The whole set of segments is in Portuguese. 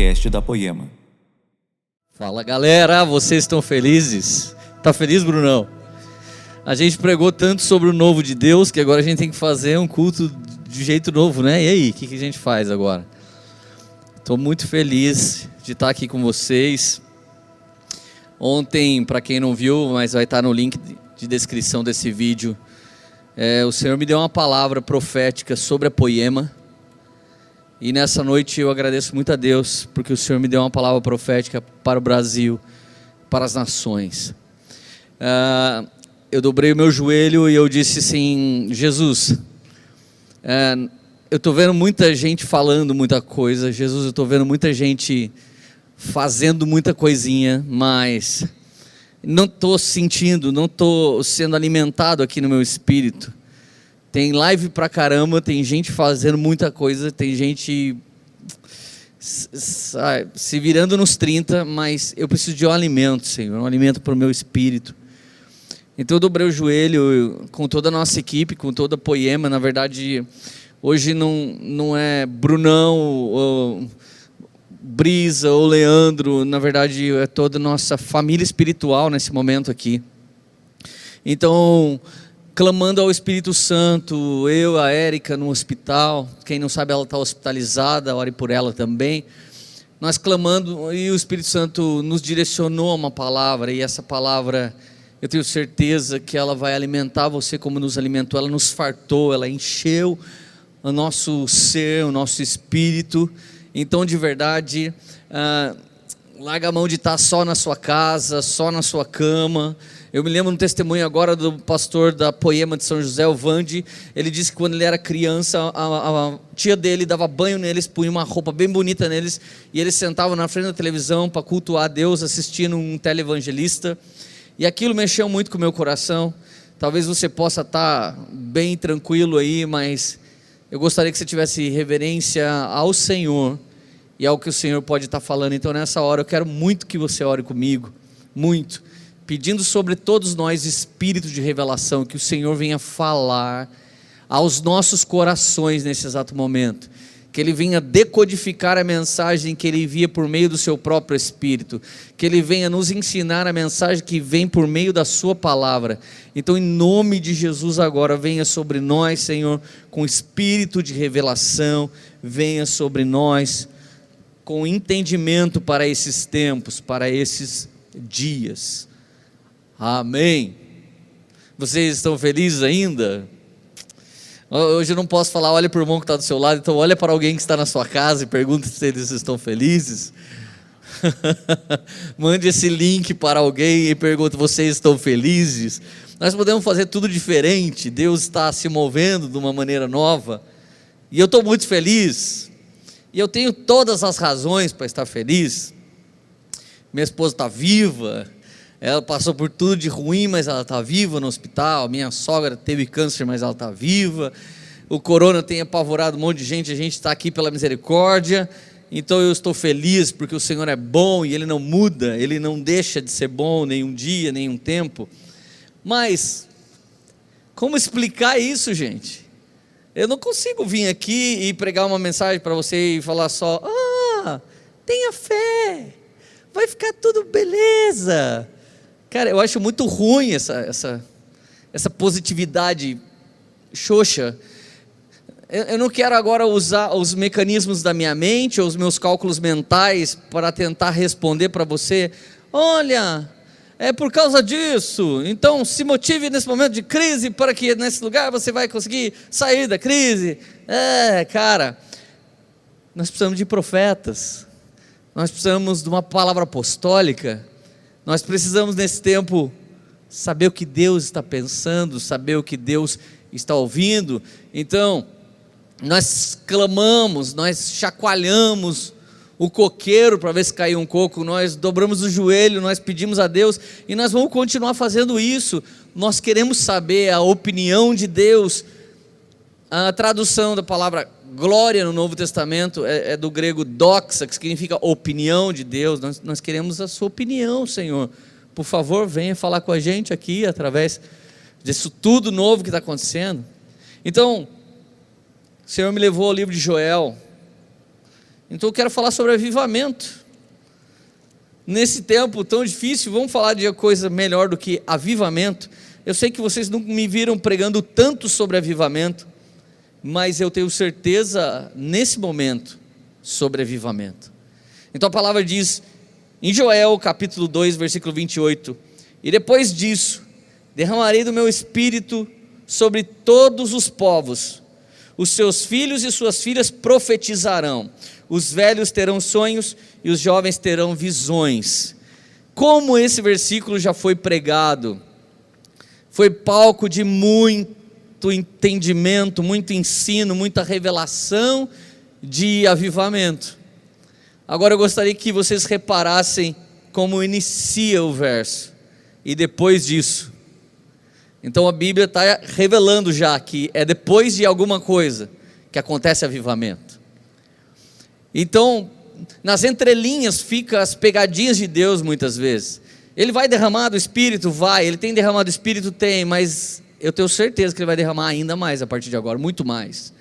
podcast da Poema. Fala galera, vocês estão felizes? Tá feliz, Brunão? A gente pregou tanto sobre o novo de Deus que agora a gente tem que fazer um culto de jeito novo, né? E aí, o que, que a gente faz agora? Estou muito feliz de estar aqui com vocês. Ontem, para quem não viu, mas vai estar no link de descrição desse vídeo, é, o Senhor me deu uma palavra profética sobre a poema. E nessa noite eu agradeço muito a Deus, porque o Senhor me deu uma palavra profética para o Brasil, para as nações. Uh, eu dobrei o meu joelho e eu disse assim: Jesus, uh, eu estou vendo muita gente falando muita coisa, Jesus, eu estou vendo muita gente fazendo muita coisinha, mas não estou sentindo, não estou sendo alimentado aqui no meu espírito. Tem live pra caramba, tem gente fazendo muita coisa, tem gente se virando nos 30, mas eu preciso de um alimento, Senhor, um alimento para o meu espírito. Então eu dobrei o joelho com toda a nossa equipe, com toda a Poema. Na verdade, hoje não, não é Brunão, ou Brisa ou Leandro, na verdade é toda a nossa família espiritual nesse momento aqui. Então, clamando ao Espírito Santo, eu, a Érica no hospital, quem não sabe ela está hospitalizada, ore por ela também. Nós clamando e o Espírito Santo nos direcionou a uma palavra e essa palavra eu tenho certeza que ela vai alimentar você como nos alimentou, ela nos fartou, ela encheu o nosso ser, o nosso espírito. Então, de verdade, ah, larga a mão de estar só na sua casa, só na sua cama eu me lembro um testemunho agora do pastor da Poema de São José, o Vande. Ele disse que quando ele era criança, a, a tia dele dava banho neles, punha uma roupa bem bonita neles, e eles sentavam na frente da televisão para cultuar a Deus, assistindo um televangelista. E aquilo mexeu muito com o meu coração. Talvez você possa estar bem tranquilo aí, mas eu gostaria que você tivesse reverência ao Senhor e ao que o Senhor pode estar falando. Então, nessa hora, eu quero muito que você ore comigo, muito pedindo sobre todos nós espírito de revelação, que o Senhor venha falar aos nossos corações nesse exato momento. Que Ele venha decodificar a mensagem que Ele envia por meio do Seu próprio Espírito. Que Ele venha nos ensinar a mensagem que vem por meio da Sua palavra. Então, em nome de Jesus, agora, venha sobre nós, Senhor, com espírito de revelação. Venha sobre nós com entendimento para esses tempos, para esses dias. Amém. Vocês estão felizes ainda? Hoje eu não posso falar, olha para o irmão que está do seu lado, então olha para alguém que está na sua casa e pergunta se eles estão felizes. Mande esse link para alguém e pergunte: vocês estão felizes? Nós podemos fazer tudo diferente, Deus está se movendo de uma maneira nova, e eu estou muito feliz, e eu tenho todas as razões para estar feliz. Minha esposa está viva, ela passou por tudo de ruim, mas ela está viva no hospital. Minha sogra teve câncer, mas ela está viva. O corona tem apavorado um monte de gente, a gente está aqui pela misericórdia. Então eu estou feliz porque o Senhor é bom e Ele não muda, Ele não deixa de ser bom nenhum dia, nenhum tempo. Mas, como explicar isso, gente? Eu não consigo vir aqui e pregar uma mensagem para você e falar só: ah, tenha fé, vai ficar tudo beleza. Cara, eu acho muito ruim essa, essa, essa positividade xoxa. Eu, eu não quero agora usar os mecanismos da minha mente ou os meus cálculos mentais para tentar responder para você. Olha, é por causa disso. Então, se motive nesse momento de crise para que nesse lugar você vai conseguir sair da crise. É, cara, nós precisamos de profetas. Nós precisamos de uma palavra apostólica. Nós precisamos nesse tempo saber o que Deus está pensando, saber o que Deus está ouvindo. Então, nós clamamos, nós chacoalhamos o coqueiro para ver se caiu um coco, nós dobramos o joelho, nós pedimos a Deus e nós vamos continuar fazendo isso. Nós queremos saber a opinião de Deus. A tradução da palavra glória no Novo Testamento é, é, do grego doxa, que significa opinião de Deus. Nós, nós queremos a sua opinião, Senhor. Por favor, venha falar com a gente aqui através disso tudo novo que está acontecendo. Então, o Senhor me levou ao livro de Joel. Então eu quero falar sobre avivamento. Nesse tempo tão difícil, vamos falar de coisa melhor do que avivamento. Eu sei que vocês não me viram pregando tanto sobre avivamento, mas eu tenho certeza nesse momento sobre avivamento. Então a palavra diz em Joel capítulo 2, versículo 28: E depois disso, derramarei do meu espírito sobre todos os povos, os seus filhos e suas filhas profetizarão, os velhos terão sonhos e os jovens terão visões. Como esse versículo já foi pregado, foi palco de muito entendimento, muito ensino, muita revelação de avivamento. Agora eu gostaria que vocês reparassem como inicia o verso, e depois disso. Então a Bíblia está revelando já que é depois de alguma coisa que acontece avivamento. Então, nas entrelinhas fica as pegadinhas de Deus muitas vezes. Ele vai derramar do Espírito? Vai. Ele tem derramado do Espírito? Tem. Mas eu tenho certeza que ele vai derramar ainda mais a partir de agora, muito mais.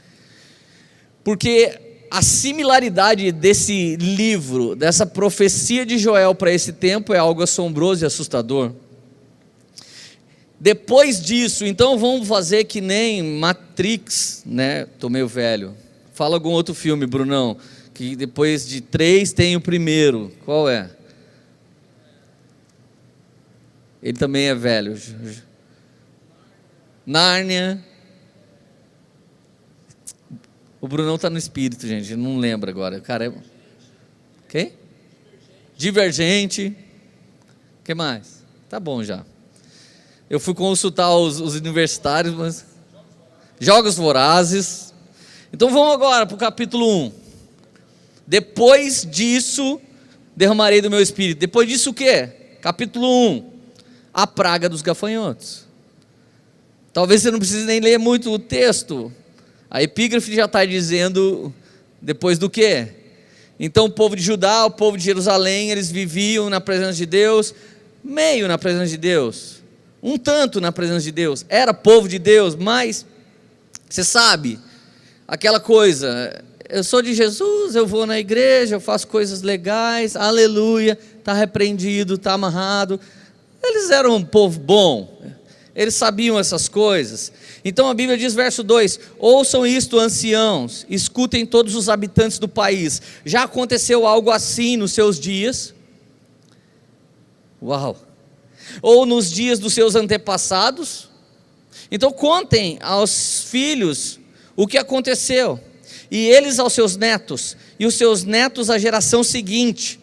Porque a similaridade desse livro, dessa profecia de Joel para esse tempo é algo assombroso e assustador. Depois disso, então vamos fazer que nem Matrix, né? Tô meio velho. Fala algum outro filme, Brunão, que depois de três tem o primeiro. Qual é? Ele também é velho. Nárnia. O Brunão está no espírito, gente. Não lembra agora. Cara, é... Quem? Divergente. O que mais? Tá bom já. Eu fui consultar os, os universitários, mas. Jogos Vorazes. Então vamos agora para o capítulo 1. Depois disso, derramarei do meu espírito. Depois disso o que? Capítulo 1. A praga dos gafanhotos. Talvez você não precise nem ler muito o texto. A epígrafe já está dizendo depois do que? Então o povo de Judá, o povo de Jerusalém, eles viviam na presença de Deus, meio na presença de Deus, um tanto na presença de Deus. Era povo de Deus, mas você sabe, aquela coisa, eu sou de Jesus, eu vou na igreja, eu faço coisas legais, aleluia, está repreendido, está amarrado. Eles eram um povo bom, eles sabiam essas coisas. Então a Bíblia diz, verso 2: Ouçam isto, anciãos, escutem todos os habitantes do país. Já aconteceu algo assim nos seus dias? Uau! Ou nos dias dos seus antepassados? Então contem aos filhos o que aconteceu, e eles aos seus netos, e os seus netos à geração seguinte.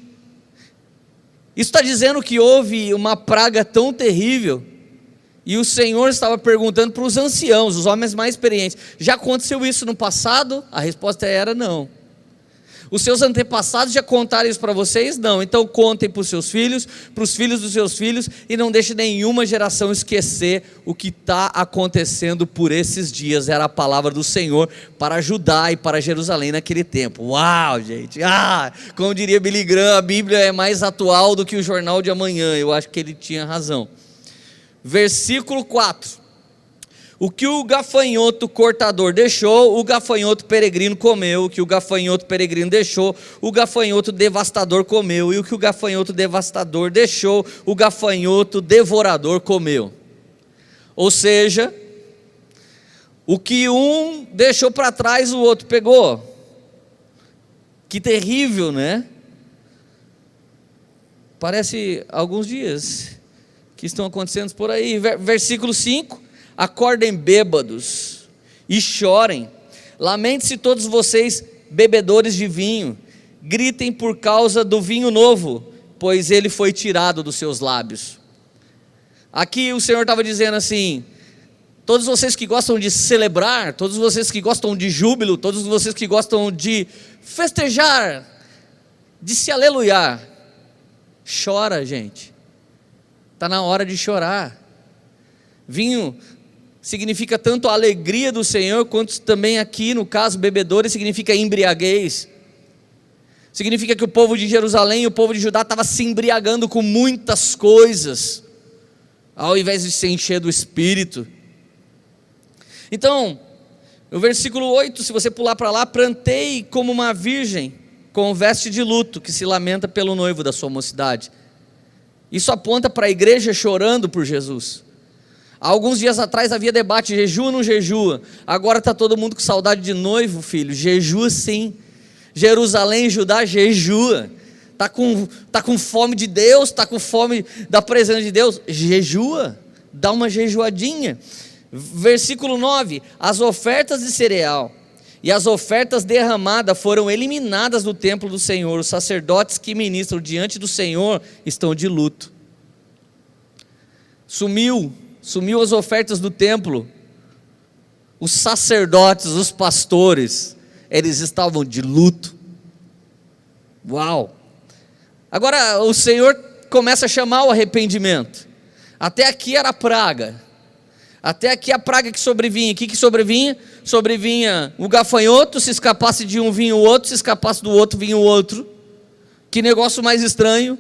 Isso está dizendo que houve uma praga tão terrível e o Senhor estava perguntando para os anciãos, os homens mais experientes: já aconteceu isso no passado? A resposta era não. Os seus antepassados já contaram isso para vocês? Não. Então contem para os seus filhos, para os filhos dos seus filhos, e não deixe nenhuma geração esquecer o que está acontecendo por esses dias. Era a palavra do Senhor para Judá e para Jerusalém naquele tempo. Uau, gente! Ah, como diria Billy Graham, a Bíblia é mais atual do que o jornal de amanhã. Eu acho que ele tinha razão versículo 4. O que o gafanhoto cortador deixou, o gafanhoto peregrino comeu. O que o gafanhoto peregrino deixou, o gafanhoto devastador comeu. E o que o gafanhoto devastador deixou, o gafanhoto devorador comeu. Ou seja, o que um deixou para trás, o outro pegou. Que terrível, né? Parece alguns dias que estão acontecendo por aí. Versículo 5: Acordem bêbados e chorem, lamente-se todos vocês, bebedores de vinho, gritem por causa do vinho novo, pois ele foi tirado dos seus lábios. Aqui o Senhor estava dizendo assim: todos vocês que gostam de celebrar, todos vocês que gostam de júbilo, todos vocês que gostam de festejar, de se aleluiar, chora, gente. Está na hora de chorar. Vinho significa tanto a alegria do Senhor, quanto também aqui, no caso, bebedores, significa embriaguez. Significa que o povo de Jerusalém e o povo de Judá estava se embriagando com muitas coisas, ao invés de se encher do Espírito. Então, o versículo 8, se você pular para lá, plantei como uma virgem, com veste de luto, que se lamenta pelo noivo da sua mocidade. Isso aponta para a igreja chorando por Jesus. Há alguns dias atrás havia debate: jejua ou não jejua? Agora está todo mundo com saudade de noivo, filho. Jejua sim. Jerusalém, Judá, jejua. Está com, tá com fome de Deus, está com fome da presença de Deus? Jejua. Dá uma jejuadinha. Versículo 9: As ofertas de cereal e as ofertas derramadas foram eliminadas do templo do Senhor. Os sacerdotes que ministram diante do Senhor estão de luto. Sumiu, sumiu as ofertas do templo. Os sacerdotes, os pastores, eles estavam de luto. Uau! Agora o Senhor começa a chamar o arrependimento. Até aqui era praga. Até aqui a praga que sobrevinha. O que, que sobrevinha? Sobrevinha o gafanhoto, se escapasse de um vinha o outro, se escapasse do outro vinha o outro. Que negócio mais estranho.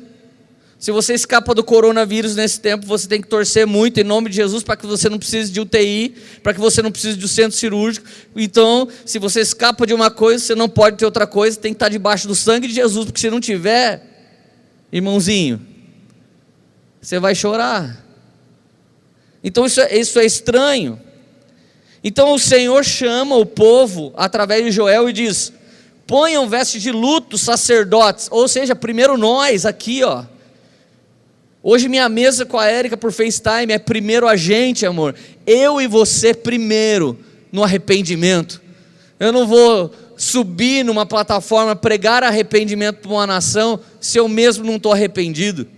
Se você escapa do coronavírus nesse tempo, você tem que torcer muito em nome de Jesus para que você não precise de UTI, para que você não precise de um centro cirúrgico. Então, se você escapa de uma coisa, você não pode ter outra coisa, tem que estar debaixo do sangue de Jesus, porque se não tiver, irmãozinho, você vai chorar. Então isso é, isso é estranho. Então o Senhor chama o povo através de Joel e diz: ponham veste de luto, sacerdotes. Ou seja, primeiro nós aqui, ó. Hoje minha mesa com a Érica por FaceTime é primeiro a gente, amor. Eu e você primeiro no arrependimento. Eu não vou subir numa plataforma pregar arrependimento para uma nação se eu mesmo não estou arrependido.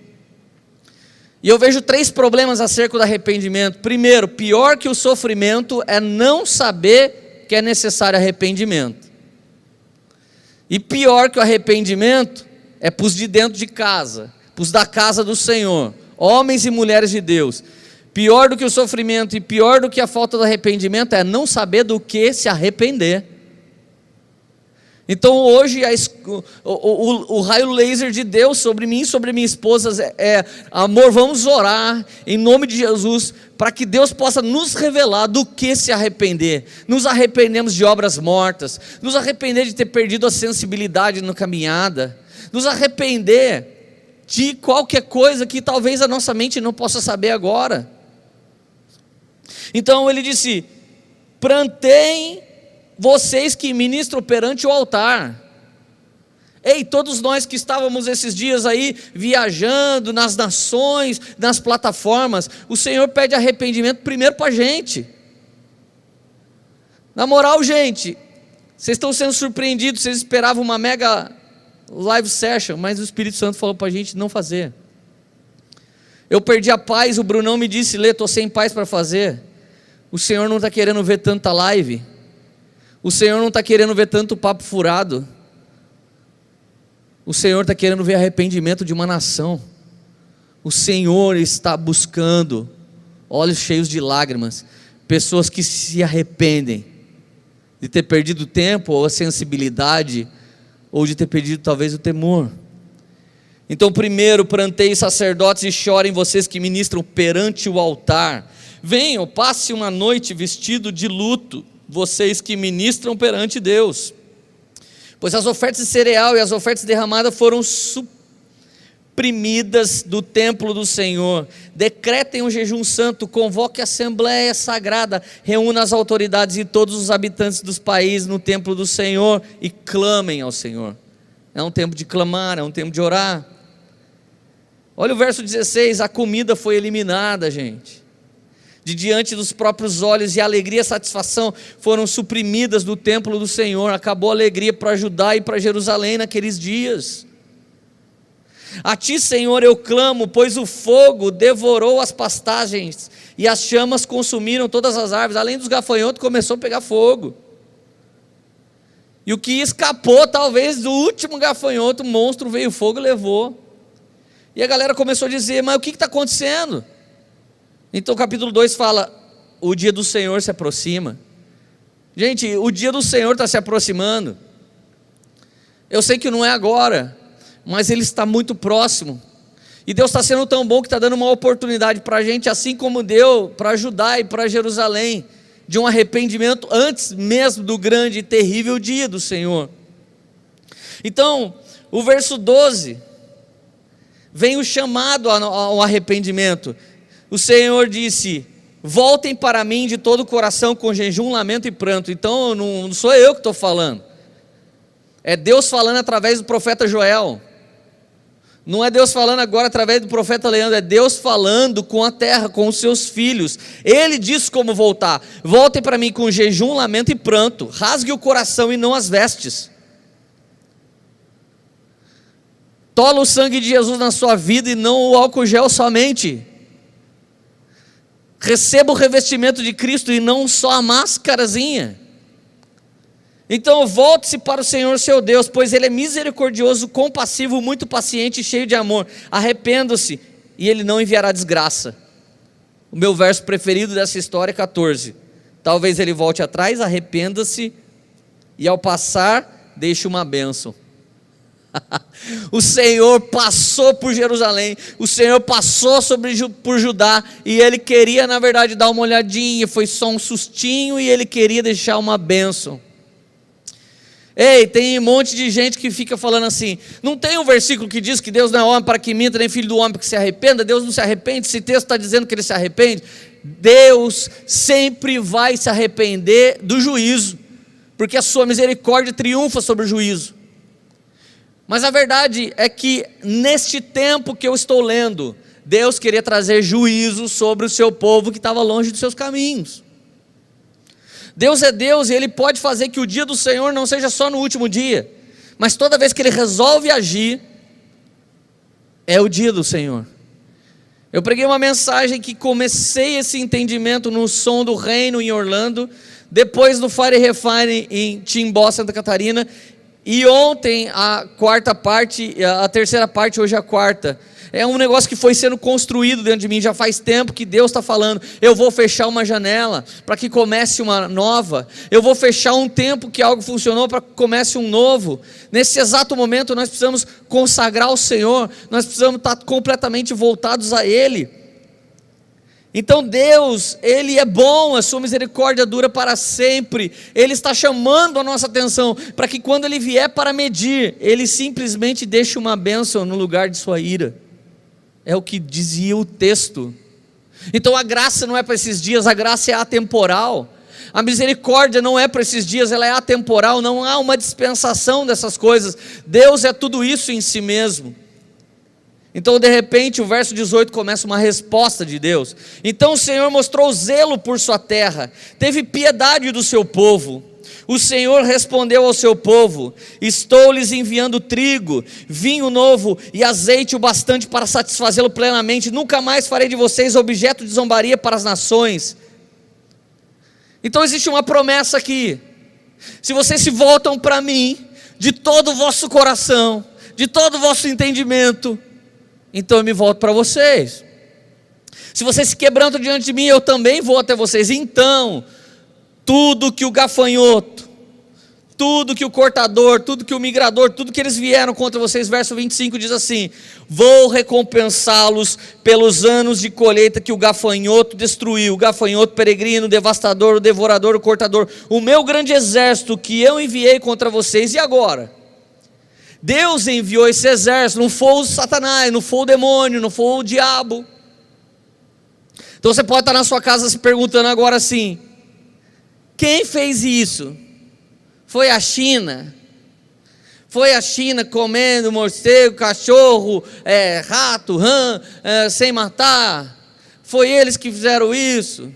E eu vejo três problemas acerca do arrependimento. Primeiro, pior que o sofrimento é não saber que é necessário arrependimento. E pior que o arrependimento é para os de dentro de casa, para os da casa do Senhor, homens e mulheres de Deus. Pior do que o sofrimento e pior do que a falta do arrependimento é não saber do que se arrepender. Então hoje a, o, o, o, raio laser de Deus sobre mim, sobre minha esposa é, é amor, vamos orar em nome de Jesus para que Deus possa nos revelar do que se arrepender. Nos arrependemos de obras mortas, nos arrepender de ter perdido a sensibilidade na caminhada, nos arrepender de qualquer coisa que talvez a nossa mente não possa saber agora. Então ele disse: planteiem vocês que ministram perante o altar. Ei, todos nós que estávamos esses dias aí viajando nas nações, nas plataformas, o Senhor pede arrependimento primeiro para a gente. Na moral, gente, vocês estão sendo surpreendidos, vocês esperavam uma mega live session, mas o Espírito Santo falou para a gente não fazer. Eu perdi a paz, o Brunão me disse, Lê, estou sem paz para fazer. O Senhor não está querendo ver tanta live. O Senhor não está querendo ver tanto papo furado. O Senhor está querendo ver arrependimento de uma nação. O Senhor está buscando olhos cheios de lágrimas, pessoas que se arrependem de ter perdido o tempo ou a sensibilidade, ou de ter perdido talvez o temor. Então, primeiro, plantei sacerdotes e chorem vocês que ministram perante o altar. Venham, passe uma noite vestido de luto vocês que ministram perante Deus. Pois as ofertas de cereal e as ofertas derramadas foram suprimidas do templo do Senhor. Decretem um jejum santo, convoque a assembleia sagrada, reúna as autoridades e todos os habitantes dos países no templo do Senhor e clamem ao Senhor. É um tempo de clamar, é um tempo de orar. Olha o verso 16: a comida foi eliminada, gente de diante dos próprios olhos, e a alegria e a satisfação foram suprimidas do templo do Senhor. Acabou a alegria para Judá e para Jerusalém naqueles dias. A ti, Senhor, eu clamo, pois o fogo devorou as pastagens e as chamas consumiram todas as árvores. Além dos gafanhotos, começou a pegar fogo. E o que escapou, talvez, do último gafanhoto, o monstro veio fogo e levou. E a galera começou a dizer: Mas o que está acontecendo? Então capítulo 2 fala: o dia do Senhor se aproxima. Gente, o dia do Senhor está se aproximando. Eu sei que não é agora, mas ele está muito próximo. E Deus está sendo tão bom que está dando uma oportunidade para a gente, assim como deu para Judá e para Jerusalém, de um arrependimento antes mesmo do grande e terrível dia do Senhor. Então, o verso 12 vem o chamado ao arrependimento. O Senhor disse: Voltem para mim de todo o coração, com jejum, lamento e pranto. Então, não, sou eu que estou falando, é Deus falando através do profeta Joel. Não é Deus falando agora através do profeta Leandro, é Deus falando com a terra, com os seus filhos. Ele diz como voltar: Voltem para mim com jejum, lamento e pranto. Rasgue o coração e não as vestes. Tola o sangue de Jesus na sua vida e não o álcool gel somente. Receba o revestimento de Cristo e não só a máscarazinha. Então volte-se para o Senhor seu Deus, pois Ele é misericordioso, compassivo, muito paciente e cheio de amor. Arrependa-se e Ele não enviará desgraça. O meu verso preferido dessa história é 14. Talvez ele volte atrás, arrependa-se e ao passar, deixe uma bênção. o Senhor passou por Jerusalém, o Senhor passou sobre, por Judá, e ele queria, na verdade, dar uma olhadinha, foi só um sustinho, e ele queria deixar uma bênção. Ei, tem um monte de gente que fica falando assim: não tem um versículo que diz que Deus não é homem para que minta, nem filho do homem para que se arrependa? Deus não se arrepende, esse texto está dizendo que ele se arrepende. Deus sempre vai se arrepender do juízo, porque a sua misericórdia triunfa sobre o juízo. Mas a verdade é que neste tempo que eu estou lendo, Deus queria trazer juízo sobre o seu povo que estava longe dos seus caminhos. Deus é Deus e Ele pode fazer que o dia do Senhor não seja só no último dia, mas toda vez que Ele resolve agir, é o dia do Senhor. Eu preguei uma mensagem que comecei esse entendimento no Som do Reino em Orlando, depois no Fire Refine em Timbó, Santa Catarina, e ontem a quarta parte, a terceira parte, hoje a quarta. É um negócio que foi sendo construído dentro de mim já faz tempo que Deus está falando. Eu vou fechar uma janela para que comece uma nova. Eu vou fechar um tempo que algo funcionou para que comece um novo. Nesse exato momento nós precisamos consagrar o Senhor. Nós precisamos estar completamente voltados a Ele. Então Deus, Ele é bom, a sua misericórdia dura para sempre. Ele está chamando a nossa atenção para que quando Ele vier para medir, Ele simplesmente deixe uma bênção no lugar de sua ira. É o que dizia o texto. Então a graça não é para esses dias, a graça é atemporal. A misericórdia não é para esses dias, ela é atemporal, não há uma dispensação dessas coisas. Deus é tudo isso em si mesmo. Então, de repente, o verso 18 começa uma resposta de Deus. Então o Senhor mostrou zelo por sua terra, teve piedade do seu povo. O Senhor respondeu ao seu povo: Estou lhes enviando trigo, vinho novo e azeite o bastante para satisfazê-lo plenamente. Nunca mais farei de vocês objeto de zombaria para as nações. Então existe uma promessa aqui. Se vocês se voltam para mim, de todo o vosso coração, de todo o vosso entendimento, então eu me volto para vocês. Se vocês se quebrantam diante de mim, eu também vou até vocês. Então, tudo que o gafanhoto, tudo que o cortador, tudo que o migrador, tudo que eles vieram contra vocês, verso 25 diz assim: Vou recompensá-los pelos anos de colheita que o gafanhoto destruiu, o gafanhoto peregrino, o devastador, o devorador, o cortador, o meu grande exército que eu enviei contra vocês, e agora? Deus enviou esse exército, não foi o Satanás, não foi o demônio, não foi o diabo. Então você pode estar na sua casa se perguntando agora assim: quem fez isso? Foi a China? Foi a China comendo morcego, cachorro, é, rato, rã, é, sem matar? Foi eles que fizeram isso?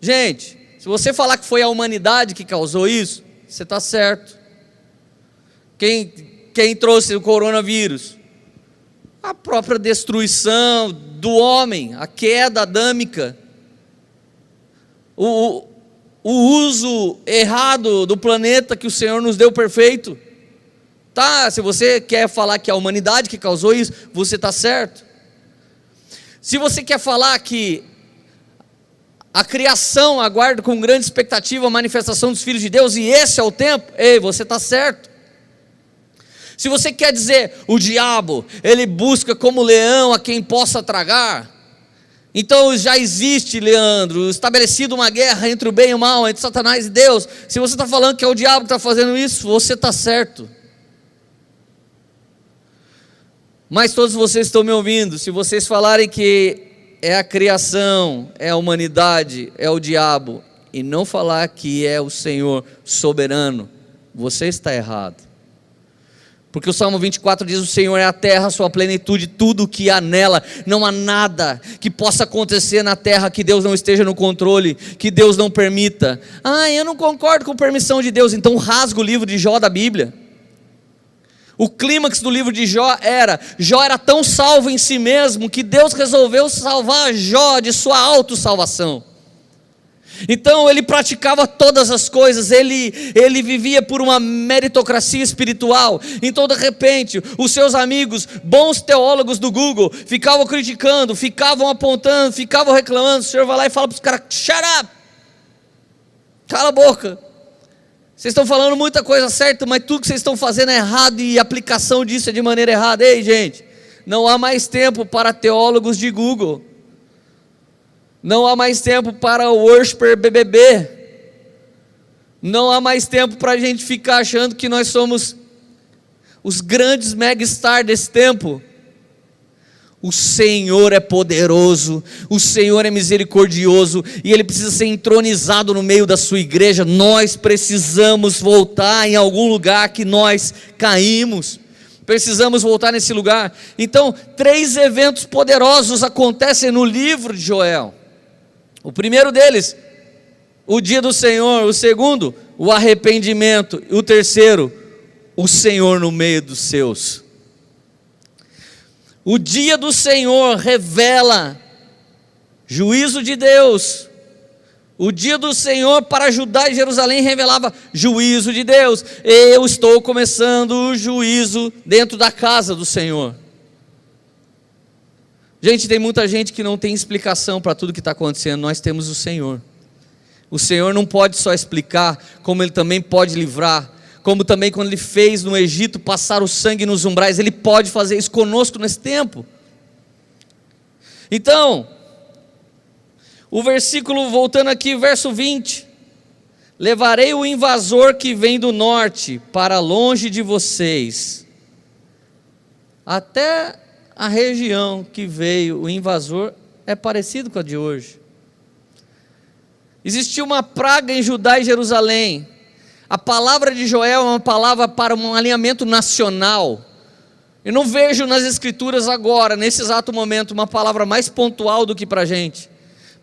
Gente, se você falar que foi a humanidade que causou isso, você está certo. Quem quem trouxe o coronavírus? A própria destruição do homem, a queda adâmica, o, o uso errado do planeta que o Senhor nos deu perfeito. Tá, se você quer falar que é a humanidade que causou isso, você está certo. Se você quer falar que a criação aguarda com grande expectativa a manifestação dos filhos de Deus e esse é o tempo, ei, você está certo. Se você quer dizer o diabo, ele busca como leão a quem possa tragar. Então já existe, Leandro, estabelecido uma guerra entre o bem e o mal, entre Satanás e Deus. Se você está falando que é o diabo que está fazendo isso, você está certo. Mas todos vocês estão me ouvindo, se vocês falarem que é a criação, é a humanidade, é o diabo, e não falar que é o Senhor soberano, você está errado. Porque o Salmo 24 diz: O Senhor é a terra, sua plenitude, tudo o que há nela. Não há nada que possa acontecer na terra que Deus não esteja no controle, que Deus não permita. Ah, eu não concordo com a permissão de Deus, então rasga o livro de Jó da Bíblia. O clímax do livro de Jó era: Jó era tão salvo em si mesmo que Deus resolveu salvar Jó de sua autossalvação. Então ele praticava todas as coisas, ele, ele vivia por uma meritocracia espiritual. Então, de repente, os seus amigos, bons teólogos do Google, ficavam criticando, ficavam apontando, ficavam reclamando. O Senhor vai lá e fala para os caras: shut up, cala a boca. Vocês estão falando muita coisa certa, mas tudo que vocês estão fazendo é errado e a aplicação disso é de maneira errada. Ei, gente, não há mais tempo para teólogos de Google. Não há mais tempo para o worshiper BBB. Não há mais tempo para a gente ficar achando que nós somos os grandes megastars desse tempo. O Senhor é poderoso, o Senhor é misericordioso e Ele precisa ser entronizado no meio da sua igreja. Nós precisamos voltar em algum lugar que nós caímos. Precisamos voltar nesse lugar. Então, três eventos poderosos acontecem no livro de Joel. O primeiro deles, o dia do Senhor. O segundo, o arrependimento. O terceiro, o Senhor no meio dos seus. O dia do Senhor revela juízo de Deus. O dia do Senhor para Judá e Jerusalém revelava juízo de Deus. Eu estou começando o juízo dentro da casa do Senhor. Gente, tem muita gente que não tem explicação para tudo que está acontecendo. Nós temos o Senhor. O Senhor não pode só explicar, como Ele também pode livrar. Como também quando Ele fez no Egito passar o sangue nos umbrais, Ele pode fazer isso conosco nesse tempo. Então, o versículo, voltando aqui, verso 20: Levarei o invasor que vem do norte para longe de vocês, até a região que veio o invasor é parecido com a de hoje. Existia uma praga em Judá e Jerusalém. A palavra de Joel é uma palavra para um alinhamento nacional. Eu não vejo nas escrituras agora, nesse exato momento, uma palavra mais pontual do que para a gente.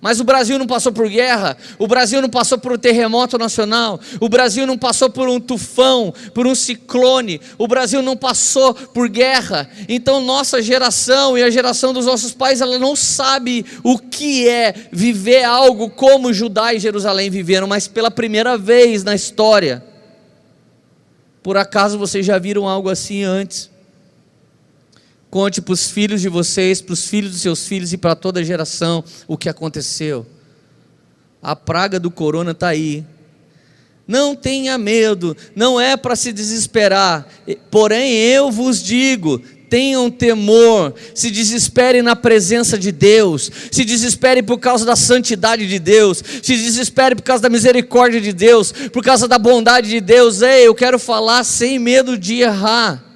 Mas o Brasil não passou por guerra, o Brasil não passou por um terremoto nacional, o Brasil não passou por um tufão, por um ciclone, o Brasil não passou por guerra. Então nossa geração e a geração dos nossos pais, ela não sabe o que é viver algo como Judá e Jerusalém viveram, mas pela primeira vez na história. Por acaso vocês já viram algo assim antes? Conte para os filhos de vocês, para os filhos dos seus filhos e para toda geração o que aconteceu. A praga do corona está aí. Não tenha medo, não é para se desesperar. Porém, eu vos digo: tenham temor, se desespere na presença de Deus, se desespere por causa da santidade de Deus, se desespere por causa da misericórdia de Deus, por causa da bondade de Deus. Ei, eu quero falar sem medo de errar.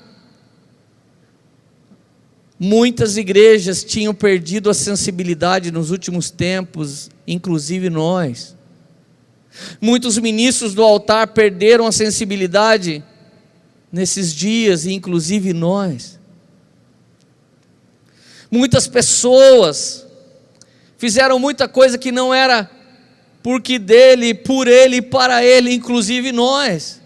Muitas igrejas tinham perdido a sensibilidade nos últimos tempos, inclusive nós. Muitos ministros do altar perderam a sensibilidade nesses dias, inclusive nós. Muitas pessoas fizeram muita coisa que não era porque dele, por ele, para ele, inclusive nós.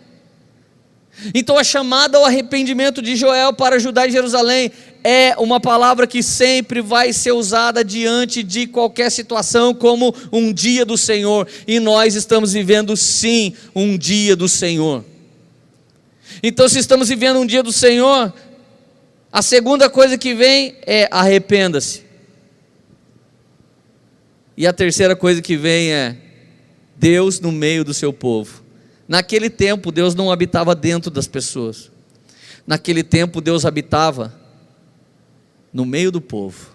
Então a chamada ao arrependimento de Joel para Judá e Jerusalém é uma palavra que sempre vai ser usada diante de qualquer situação como um dia do Senhor, e nós estamos vivendo sim um dia do Senhor. Então, se estamos vivendo um dia do Senhor, a segunda coisa que vem é arrependa-se. E a terceira coisa que vem é Deus no meio do seu povo. Naquele tempo, Deus não habitava dentro das pessoas. Naquele tempo, Deus habitava no meio do povo.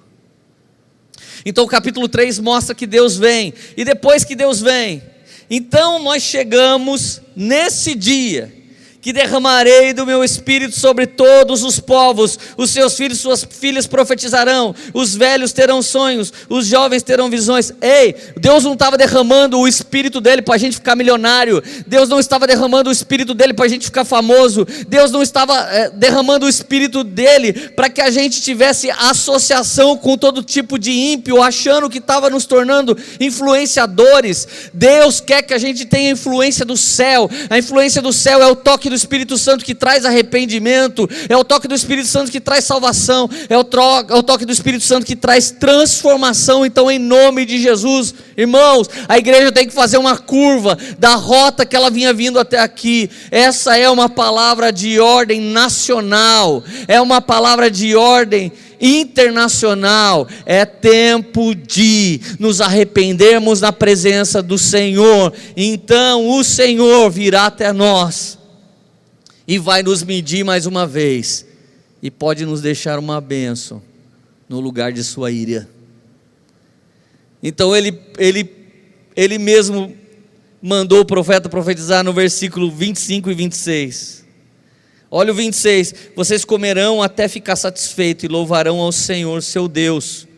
Então o capítulo 3 mostra que Deus vem, e depois que Deus vem, então nós chegamos nesse dia, que derramarei do meu espírito sobre todos os povos. Os seus filhos suas filhas profetizarão, os velhos terão sonhos, os jovens terão visões. Ei, Deus não estava derramando o espírito dele para a gente ficar milionário. Deus não estava derramando o espírito dele para a gente ficar famoso. Deus não estava é, derramando o espírito dele para que a gente tivesse associação com todo tipo de ímpio, achando que estava nos tornando influenciadores. Deus quer que a gente tenha influência do céu. A influência do céu é o toque do Espírito Santo que traz arrependimento, é o toque do Espírito Santo que traz salvação, é o, é o toque do Espírito Santo que traz transformação. Então, em nome de Jesus, irmãos, a igreja tem que fazer uma curva da rota que ela vinha vindo até aqui. Essa é uma palavra de ordem nacional, é uma palavra de ordem internacional. É tempo de nos arrependermos na presença do Senhor. Então o Senhor virá até nós e vai nos medir mais uma vez e pode nos deixar uma bênção no lugar de sua ira. Então ele, ele, ele mesmo mandou o profeta profetizar no versículo 25 e 26. Olha o 26: Vocês comerão até ficar satisfeitos e louvarão ao Senhor, seu Deus,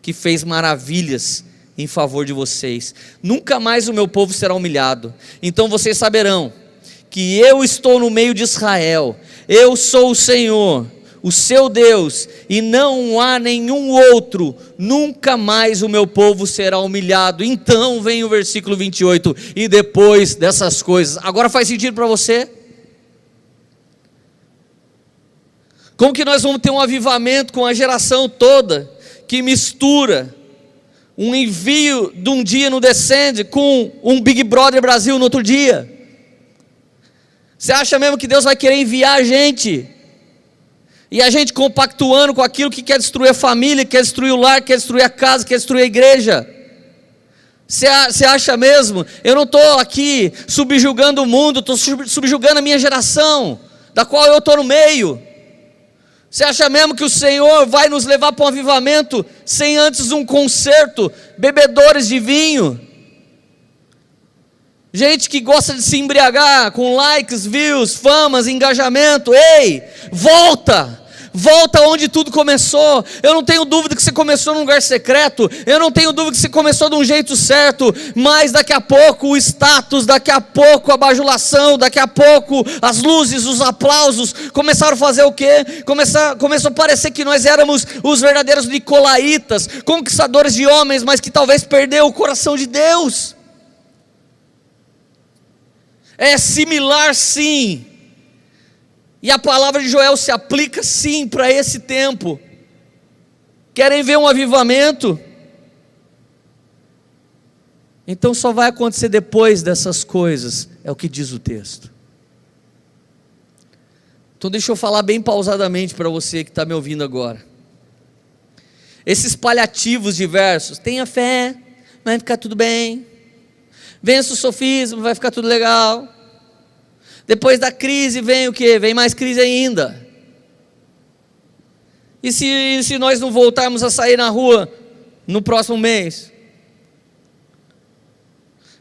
que fez maravilhas em favor de vocês. Nunca mais o meu povo será humilhado. Então vocês saberão que eu estou no meio de Israel. Eu sou o Senhor, o seu Deus, e não há nenhum outro. Nunca mais o meu povo será humilhado. Então vem o versículo 28. E depois dessas coisas, agora faz sentido para você? Como que nós vamos ter um avivamento com a geração toda que mistura um envio de um dia no Descende com um Big Brother Brasil no outro dia? Você acha mesmo que Deus vai querer enviar a gente? E a gente compactuando com aquilo que quer destruir a família, quer destruir o lar, quer destruir a casa, quer destruir a igreja. Você acha mesmo? Eu não estou aqui subjugando o mundo, estou subjugando a minha geração, da qual eu estou no meio. Você acha mesmo que o Senhor vai nos levar para um avivamento sem antes um concerto, bebedores de vinho? Gente que gosta de se embriagar com likes, views, famas, engajamento. Ei, volta! Volta onde tudo começou. Eu não tenho dúvida que você começou num lugar secreto. Eu não tenho dúvida que você começou de um jeito certo. Mas daqui a pouco o status, daqui a pouco a bajulação, daqui a pouco as luzes, os aplausos começaram a fazer o quê? Começar, começou a parecer que nós éramos os verdadeiros nicolaítas, conquistadores de homens, mas que talvez perdeu o coração de Deus. É similar sim e a palavra de Joel se aplica sim para esse tempo. Querem ver um avivamento? Então só vai acontecer depois dessas coisas, é o que diz o texto. Então deixa eu falar bem pausadamente para você que está me ouvindo agora. Esses paliativos diversos, tenha fé, vai ficar tudo bem. Vença o sofismo, vai ficar tudo legal. Depois da crise vem o que? Vem mais crise ainda. E se, e se nós não voltarmos a sair na rua no próximo mês?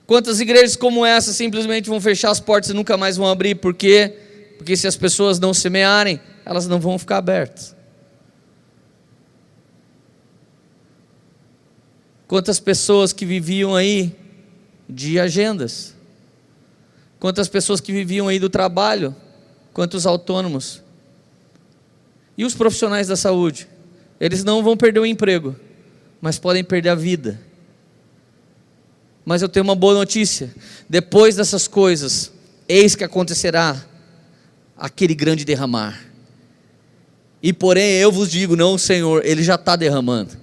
Quantas igrejas como essa simplesmente vão fechar as portas e nunca mais vão abrir? Por quê? Porque se as pessoas não semearem, elas não vão ficar abertas. Quantas pessoas que viviam aí de agendas, quantas pessoas que viviam aí do trabalho, quantos autônomos. E os profissionais da saúde? Eles não vão perder o emprego, mas podem perder a vida. Mas eu tenho uma boa notícia: depois dessas coisas, eis que acontecerá aquele grande derramar. E porém eu vos digo, não, Senhor, Ele já está derramando.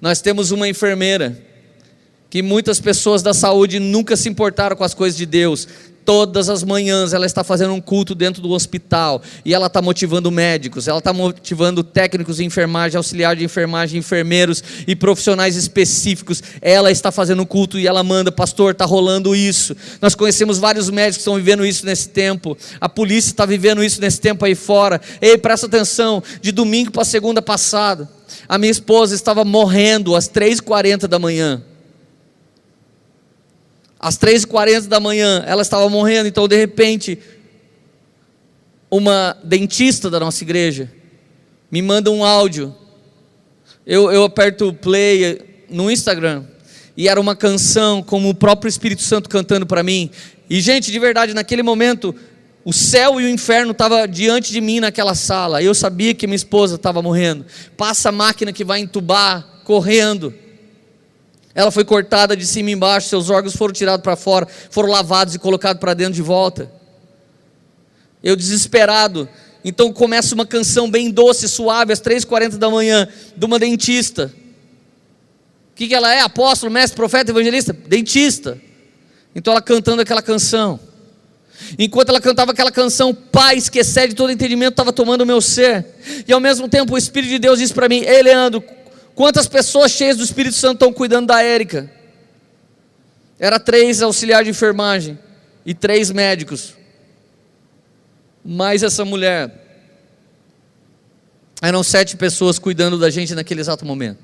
Nós temos uma enfermeira que muitas pessoas da saúde nunca se importaram com as coisas de Deus. Todas as manhãs ela está fazendo um culto dentro do hospital e ela está motivando médicos, ela está motivando técnicos de enfermagem, auxiliar de enfermagem, enfermeiros e profissionais específicos. Ela está fazendo um culto e ela manda, pastor, está rolando isso. Nós conhecemos vários médicos que estão vivendo isso nesse tempo. A polícia está vivendo isso nesse tempo aí fora. Ei, presta atenção, de domingo para segunda passada, a minha esposa estava morrendo às 3h40 da manhã. Às 3h40 da manhã, ela estava morrendo, então de repente, uma dentista da nossa igreja me manda um áudio. Eu, eu aperto o play no Instagram e era uma canção como o próprio Espírito Santo cantando para mim. E gente, de verdade, naquele momento o céu e o inferno estavam diante de mim naquela sala. Eu sabia que minha esposa estava morrendo. Passa a máquina que vai entubar, correndo. Ela foi cortada de cima e embaixo, seus órgãos foram tirados para fora, foram lavados e colocados para dentro de volta. Eu desesperado. Então começa uma canção bem doce, suave, às 3h40 da manhã, de uma dentista. O que, que ela é? Apóstolo, mestre, profeta, evangelista? Dentista. Então ela cantando aquela canção. Enquanto ela cantava aquela canção, paz que excede todo entendimento estava tomando o meu ser. E ao mesmo tempo o Espírito de Deus disse para mim: Ei, Leandro, quantas pessoas cheias do Espírito Santo estão cuidando da Érica? Era três auxiliares de enfermagem e três médicos. Mais essa mulher. Eram sete pessoas cuidando da gente naquele exato momento.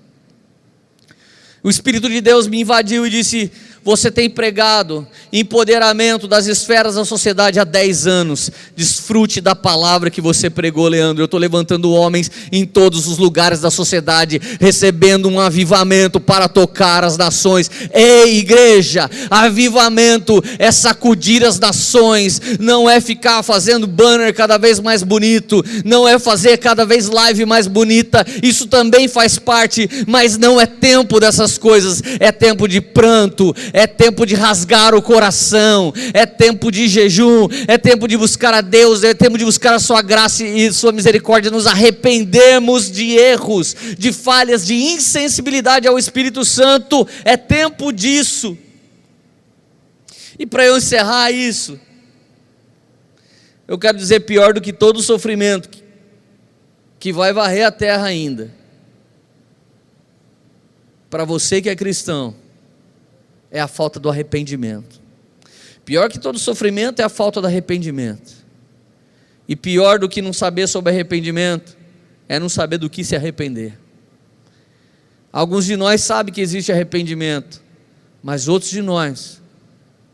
O Espírito de Deus me invadiu e disse: você tem pregado empoderamento das esferas da sociedade há 10 anos. Desfrute da palavra que você pregou, Leandro. Eu estou levantando homens em todos os lugares da sociedade, recebendo um avivamento para tocar as nações. Ei, igreja, avivamento é sacudir as nações, não é ficar fazendo banner cada vez mais bonito, não é fazer cada vez live mais bonita. Isso também faz parte, mas não é tempo dessas coisas, é tempo de pranto, é tempo de rasgar o coração, é tempo de jejum, é tempo de buscar a Deus, é tempo de buscar a Sua graça e Sua misericórdia, nos arrependemos de erros, de falhas, de insensibilidade ao Espírito Santo, é tempo disso. E para eu encerrar isso, eu quero dizer pior do que todo o sofrimento que vai varrer a terra ainda. Para você que é cristão, é a falta do arrependimento. Pior que todo sofrimento é a falta do arrependimento. E pior do que não saber sobre arrependimento é não saber do que se arrepender. Alguns de nós sabem que existe arrependimento, mas outros de nós,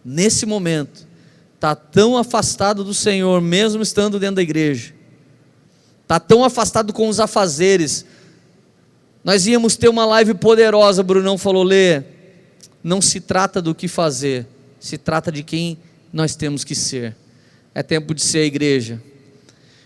nesse momento, está tão afastado do Senhor, mesmo estando dentro da igreja, está tão afastado com os afazeres. Nós íamos ter uma live poderosa, Brunão falou, Lê, não se trata do que fazer, se trata de quem nós temos que ser. É tempo de ser a igreja.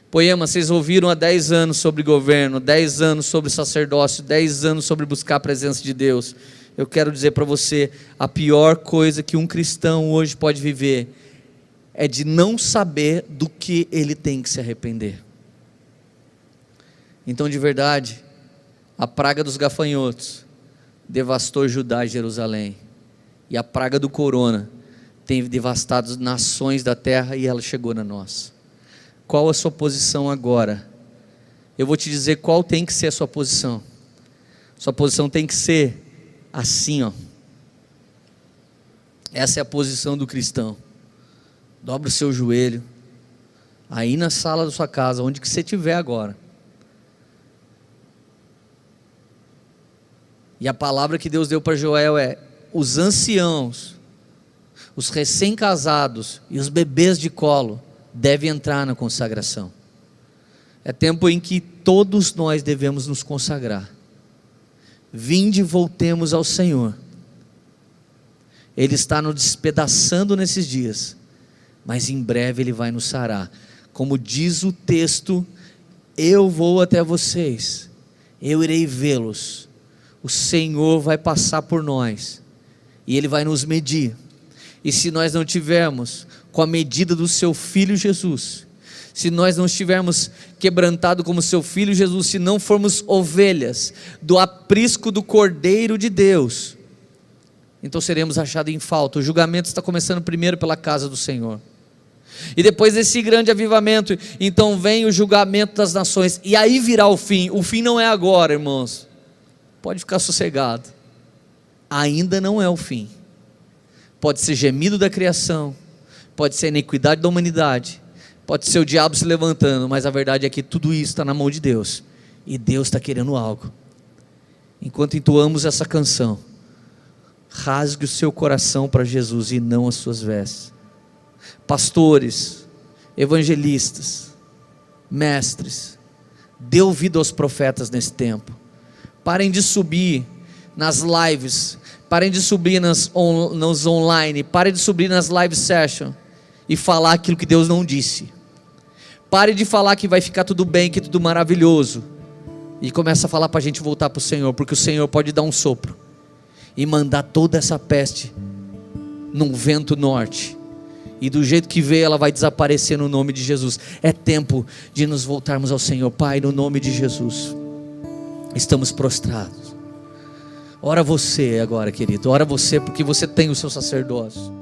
Poema, vocês ouviram há 10 anos sobre governo, 10 anos sobre sacerdócio, 10 anos sobre buscar a presença de Deus. Eu quero dizer para você: a pior coisa que um cristão hoje pode viver é de não saber do que ele tem que se arrepender. Então, de verdade, a praga dos gafanhotos devastou Judá e Jerusalém. E a praga do corona tem devastado nações da terra e ela chegou na nossa. Qual a sua posição agora? Eu vou te dizer qual tem que ser a sua posição. Sua posição tem que ser assim, ó. Essa é a posição do cristão. Dobra o seu joelho. Aí na sala da sua casa, onde que você estiver agora. E a palavra que Deus deu para Joel é: os anciãos, os recém-casados e os bebês de colo devem entrar na consagração. É tempo em que todos nós devemos nos consagrar. Vinde e voltemos ao Senhor. Ele está nos despedaçando nesses dias, mas em breve ele vai nos sarar. Como diz o texto, eu vou até vocês, eu irei vê-los o Senhor vai passar por nós e Ele vai nos medir. E se nós não tivermos com a medida do Seu Filho Jesus, se nós não estivermos quebrantado como Seu Filho Jesus, se não formos ovelhas do aprisco do Cordeiro de Deus, então seremos achados em falta. O julgamento está começando primeiro pela casa do Senhor. E depois desse grande avivamento, então vem o julgamento das nações, e aí virá o fim. O fim não é agora, irmãos pode ficar sossegado. Ainda não é o fim. Pode ser gemido da criação, pode ser a iniquidade da humanidade, pode ser o diabo se levantando, mas a verdade é que tudo isso está na mão de Deus. E Deus está querendo algo. Enquanto entoamos essa canção, rasgue o seu coração para Jesus e não as suas vestes. Pastores, evangelistas, mestres, dê ouvido aos profetas nesse tempo. Parem de subir nas lives, parem de subir nas on, online, parem de subir nas live sessions e falar aquilo que Deus não disse. Pare de falar que vai ficar tudo bem, que tudo maravilhoso. E começa a falar para a gente voltar para o Senhor, porque o Senhor pode dar um sopro e mandar toda essa peste num vento norte. E do jeito que veio, ela vai desaparecer no nome de Jesus. É tempo de nos voltarmos ao Senhor, Pai, no nome de Jesus. Estamos prostrados. Ora você agora, querido. Ora você, porque você tem o seu sacerdócio.